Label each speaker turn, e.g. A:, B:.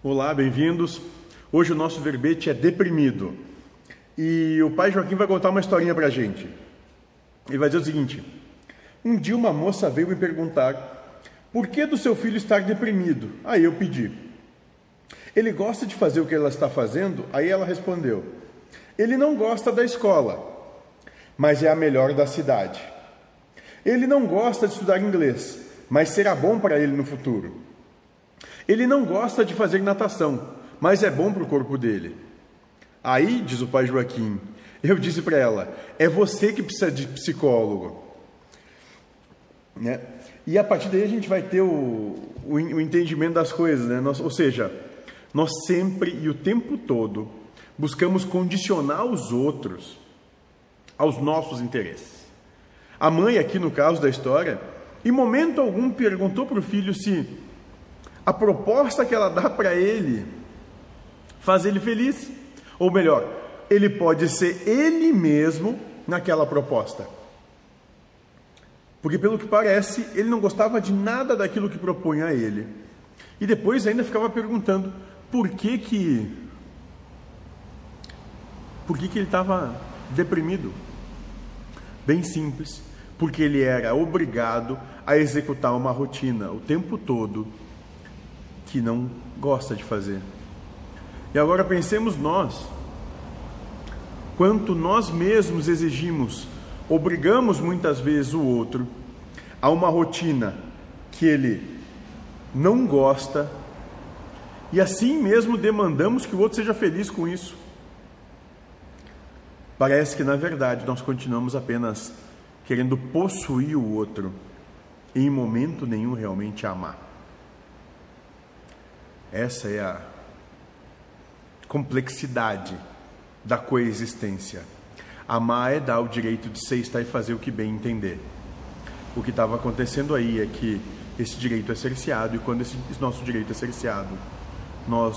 A: Olá, bem-vindos. Hoje o nosso verbete é deprimido. E o pai Joaquim vai contar uma historinha pra gente. Ele vai dizer o seguinte: Um dia uma moça veio me perguntar por que do seu filho estar deprimido. Aí eu pedi. Ele gosta de fazer o que ela está fazendo? Aí ela respondeu: Ele não gosta da escola, mas é a melhor da cidade. Ele não gosta de estudar inglês, mas será bom para ele no futuro. Ele não gosta de fazer natação, mas é bom para o corpo dele. Aí, diz o pai Joaquim, eu disse para ela: é você que precisa de psicólogo. Né? E a partir daí a gente vai ter o, o, entendimento das coisas, né? Nós, ou seja, nós sempre e o tempo todo buscamos condicionar os outros aos nossos interesses. A mãe, aqui no caso da história, em momento algum perguntou para o filho se a proposta que ela dá para ele faz ele feliz. Ou melhor, ele pode ser ele mesmo naquela proposta. Porque, pelo que parece, ele não gostava de nada daquilo que propunha a ele. E depois ainda ficava perguntando por que que. Por que, que ele estava deprimido? Bem simples, porque ele era obrigado a executar uma rotina o tempo todo que não gosta de fazer. E agora pensemos nós, quanto nós mesmos exigimos, obrigamos muitas vezes o outro a uma rotina que ele não gosta e assim mesmo demandamos que o outro seja feliz com isso. Parece que na verdade nós continuamos apenas querendo possuir o outro em momento nenhum realmente amar. Essa é a complexidade da coexistência. Amar é dar o direito de ser, estar e fazer o que bem entender. O que estava acontecendo aí é que esse direito é cerceado e quando esse nosso direito é cerceado, nós